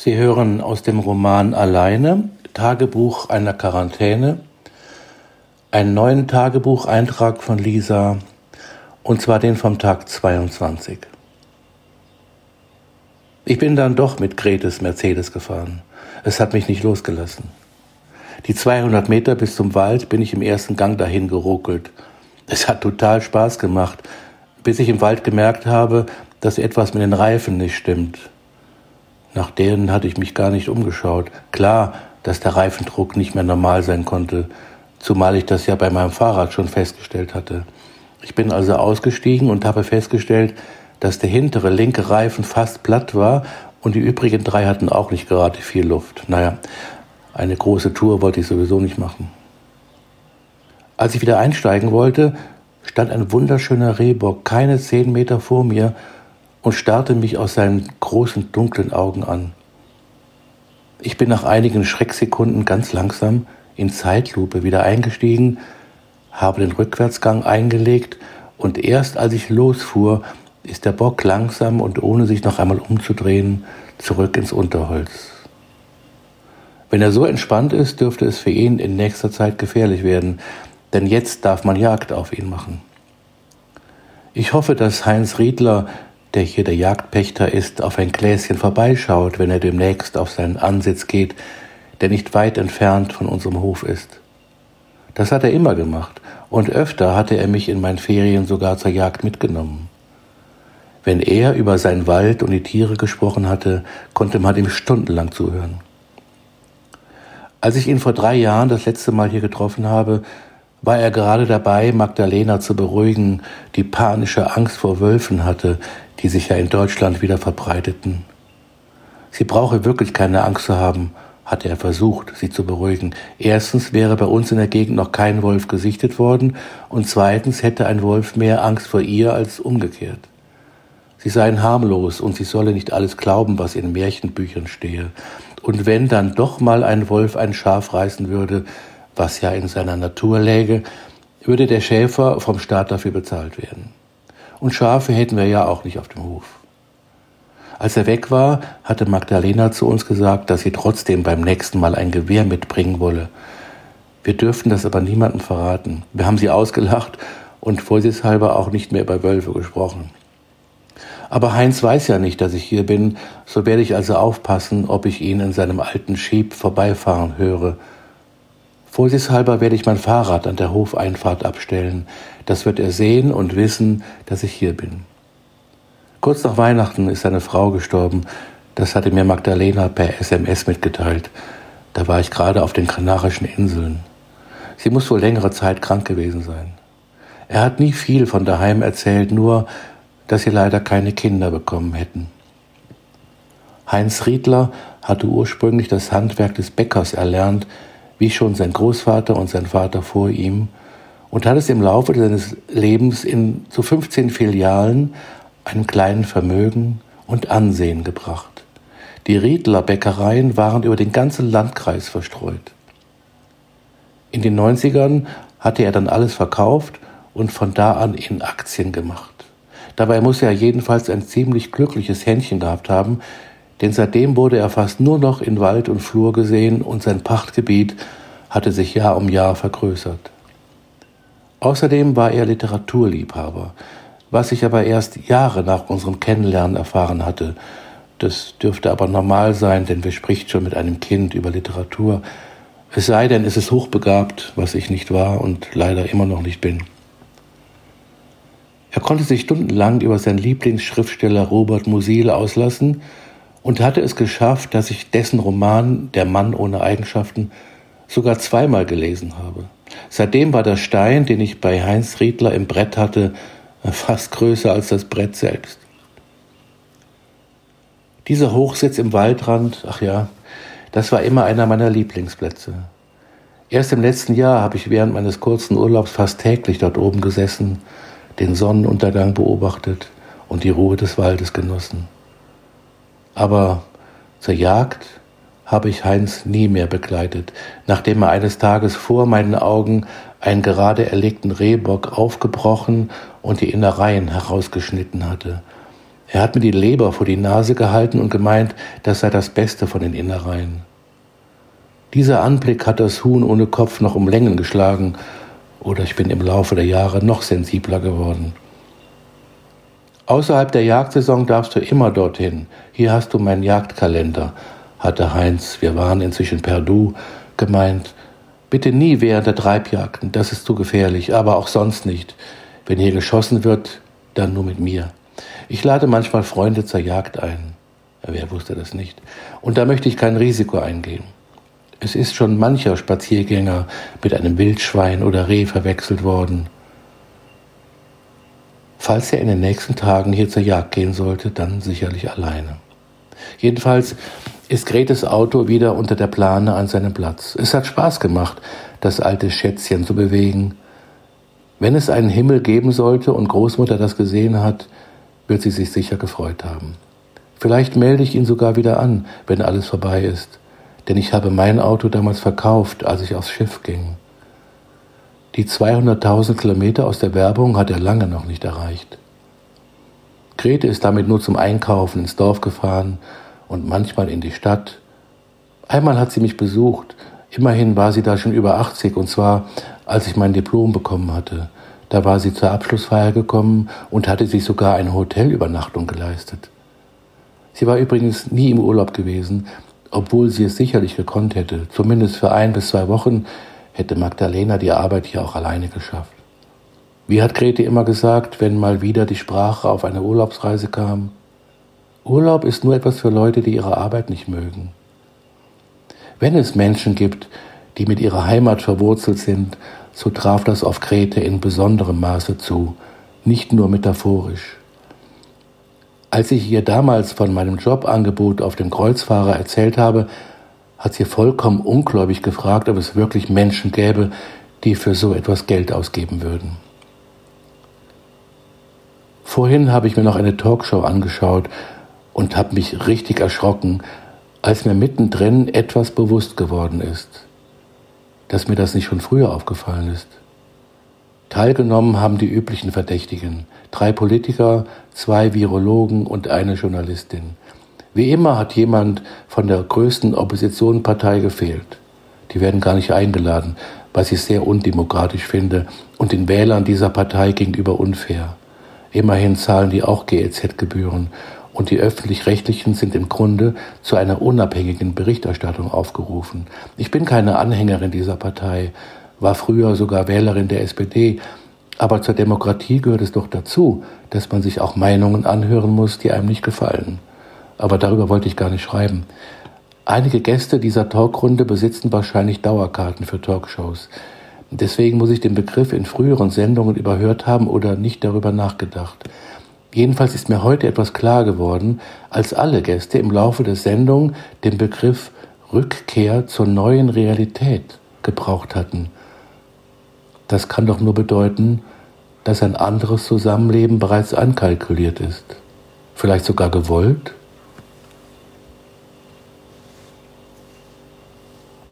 Sie hören aus dem Roman Alleine, Tagebuch einer Quarantäne, einen neuen Tagebucheintrag von Lisa, und zwar den vom Tag 22. Ich bin dann doch mit Gretes Mercedes gefahren. Es hat mich nicht losgelassen. Die 200 Meter bis zum Wald bin ich im ersten Gang dahin geruckelt. Es hat total Spaß gemacht, bis ich im Wald gemerkt habe, dass etwas mit den Reifen nicht stimmt. Nach denen hatte ich mich gar nicht umgeschaut. Klar, dass der Reifendruck nicht mehr normal sein konnte, zumal ich das ja bei meinem Fahrrad schon festgestellt hatte. Ich bin also ausgestiegen und habe festgestellt, dass der hintere linke Reifen fast platt war und die übrigen drei hatten auch nicht gerade viel Luft. Naja, eine große Tour wollte ich sowieso nicht machen. Als ich wieder einsteigen wollte, stand ein wunderschöner Rehbock keine zehn Meter vor mir und starrte mich aus seinen großen dunklen Augen an. Ich bin nach einigen Schrecksekunden ganz langsam in Zeitlupe wieder eingestiegen, habe den Rückwärtsgang eingelegt und erst als ich losfuhr, ist der Bock langsam und ohne sich noch einmal umzudrehen zurück ins Unterholz. Wenn er so entspannt ist, dürfte es für ihn in nächster Zeit gefährlich werden, denn jetzt darf man Jagd auf ihn machen. Ich hoffe, dass Heinz Riedler der hier der Jagdpächter ist, auf ein Gläschen vorbeischaut, wenn er demnächst auf seinen Ansitz geht, der nicht weit entfernt von unserem Hof ist. Das hat er immer gemacht, und öfter hatte er mich in meinen Ferien sogar zur Jagd mitgenommen. Wenn er über seinen Wald und die Tiere gesprochen hatte, konnte man ihm stundenlang zuhören. Als ich ihn vor drei Jahren das letzte Mal hier getroffen habe, war er gerade dabei, Magdalena zu beruhigen, die panische Angst vor Wölfen hatte, die sich ja in Deutschland wieder verbreiteten. Sie brauche wirklich keine Angst zu haben, hatte er versucht, sie zu beruhigen. Erstens wäre bei uns in der Gegend noch kein Wolf gesichtet worden und zweitens hätte ein Wolf mehr Angst vor ihr als umgekehrt. Sie seien harmlos und sie solle nicht alles glauben, was in Märchenbüchern stehe. Und wenn dann doch mal ein Wolf ein Schaf reißen würde, was ja in seiner Natur läge, würde der Schäfer vom Staat dafür bezahlt werden. Und Schafe hätten wir ja auch nicht auf dem Hof. Als er weg war, hatte Magdalena zu uns gesagt, dass sie trotzdem beim nächsten Mal ein Gewehr mitbringen wolle. Wir dürften das aber niemandem verraten. Wir haben sie ausgelacht und vorsichtshalber auch nicht mehr über Wölfe gesprochen. Aber Heinz weiß ja nicht, dass ich hier bin, so werde ich also aufpassen, ob ich ihn in seinem alten Schieb vorbeifahren höre. Vorsichtshalber werde ich mein Fahrrad an der Hofeinfahrt abstellen. Das wird er sehen und wissen, dass ich hier bin. Kurz nach Weihnachten ist seine Frau gestorben. Das hatte mir Magdalena per SMS mitgeteilt. Da war ich gerade auf den Kanarischen Inseln. Sie muss wohl längere Zeit krank gewesen sein. Er hat nie viel von daheim erzählt, nur, dass sie leider keine Kinder bekommen hätten. Heinz Riedler hatte ursprünglich das Handwerk des Bäckers erlernt, wie schon sein Großvater und sein Vater vor ihm, und hat es im Laufe seines Lebens in zu 15 Filialen, einem kleinen Vermögen und Ansehen gebracht. Die Riedler Bäckereien waren über den ganzen Landkreis verstreut. In den 90ern hatte er dann alles verkauft und von da an in Aktien gemacht. Dabei muss er jedenfalls ein ziemlich glückliches Händchen gehabt haben, denn seitdem wurde er fast nur noch in Wald und Flur gesehen und sein Pachtgebiet hatte sich Jahr um Jahr vergrößert. Außerdem war er Literaturliebhaber, was ich aber erst Jahre nach unserem Kennenlernen erfahren hatte. Das dürfte aber normal sein, denn wer spricht schon mit einem Kind über Literatur? Es sei denn, es ist hochbegabt, was ich nicht war und leider immer noch nicht bin. Er konnte sich stundenlang über seinen Lieblingsschriftsteller Robert Musil auslassen und hatte es geschafft, dass ich dessen Roman Der Mann ohne Eigenschaften sogar zweimal gelesen habe. Seitdem war der Stein, den ich bei Heinz Riedler im Brett hatte, fast größer als das Brett selbst. Dieser Hochsitz im Waldrand, ach ja, das war immer einer meiner Lieblingsplätze. Erst im letzten Jahr habe ich während meines kurzen Urlaubs fast täglich dort oben gesessen, den Sonnenuntergang beobachtet und die Ruhe des Waldes genossen. Aber zur Jagd habe ich Heinz nie mehr begleitet, nachdem er eines Tages vor meinen Augen einen gerade erlegten Rehbock aufgebrochen und die Innereien herausgeschnitten hatte. Er hat mir die Leber vor die Nase gehalten und gemeint, das sei das Beste von den Innereien. Dieser Anblick hat das Huhn ohne Kopf noch um Längen geschlagen, oder ich bin im Laufe der Jahre noch sensibler geworden. Außerhalb der Jagdsaison darfst du immer dorthin. Hier hast du meinen Jagdkalender, hatte Heinz, wir waren inzwischen per Du, gemeint. Bitte nie während der Treibjagden, das ist zu gefährlich, aber auch sonst nicht. Wenn hier geschossen wird, dann nur mit mir. Ich lade manchmal Freunde zur Jagd ein. Wer wusste das nicht? Und da möchte ich kein Risiko eingehen. Es ist schon mancher Spaziergänger mit einem Wildschwein oder Reh verwechselt worden falls er in den nächsten Tagen hier zur Jagd gehen sollte, dann sicherlich alleine. Jedenfalls ist Gretes Auto wieder unter der Plane an seinem Platz. Es hat Spaß gemacht, das alte Schätzchen zu bewegen. Wenn es einen Himmel geben sollte und Großmutter das gesehen hat, wird sie sich sicher gefreut haben. Vielleicht melde ich ihn sogar wieder an, wenn alles vorbei ist, denn ich habe mein Auto damals verkauft, als ich aufs Schiff ging. Die 200.000 Kilometer aus der Werbung hat er lange noch nicht erreicht. Grete ist damit nur zum Einkaufen ins Dorf gefahren und manchmal in die Stadt. Einmal hat sie mich besucht. Immerhin war sie da schon über 80 und zwar, als ich mein Diplom bekommen hatte. Da war sie zur Abschlussfeier gekommen und hatte sich sogar eine Hotelübernachtung geleistet. Sie war übrigens nie im Urlaub gewesen, obwohl sie es sicherlich gekonnt hätte, zumindest für ein bis zwei Wochen, hätte Magdalena die Arbeit hier auch alleine geschafft. Wie hat Grete immer gesagt, wenn mal wieder die Sprache auf eine Urlaubsreise kam? Urlaub ist nur etwas für Leute, die ihre Arbeit nicht mögen. Wenn es Menschen gibt, die mit ihrer Heimat verwurzelt sind, so traf das auf Grete in besonderem Maße zu, nicht nur metaphorisch. Als ich ihr damals von meinem Jobangebot auf dem Kreuzfahrer erzählt habe, hat sie vollkommen ungläubig gefragt, ob es wirklich Menschen gäbe, die für so etwas Geld ausgeben würden. Vorhin habe ich mir noch eine Talkshow angeschaut und habe mich richtig erschrocken, als mir mittendrin etwas bewusst geworden ist, dass mir das nicht schon früher aufgefallen ist. Teilgenommen haben die üblichen Verdächtigen, drei Politiker, zwei Virologen und eine Journalistin. Wie immer hat jemand von der größten Oppositionspartei gefehlt. Die werden gar nicht eingeladen, was ich sehr undemokratisch finde und den Wählern dieser Partei gegenüber unfair. Immerhin zahlen die auch GEZ-Gebühren und die öffentlich-rechtlichen sind im Grunde zu einer unabhängigen Berichterstattung aufgerufen. Ich bin keine Anhängerin dieser Partei, war früher sogar Wählerin der SPD, aber zur Demokratie gehört es doch dazu, dass man sich auch Meinungen anhören muss, die einem nicht gefallen aber darüber wollte ich gar nicht schreiben. Einige Gäste dieser Talkrunde besitzen wahrscheinlich Dauerkarten für Talkshows. Deswegen muss ich den Begriff in früheren Sendungen überhört haben oder nicht darüber nachgedacht. Jedenfalls ist mir heute etwas klar geworden, als alle Gäste im Laufe der Sendung den Begriff Rückkehr zur neuen Realität gebraucht hatten. Das kann doch nur bedeuten, dass ein anderes Zusammenleben bereits ankalkuliert ist. Vielleicht sogar gewollt?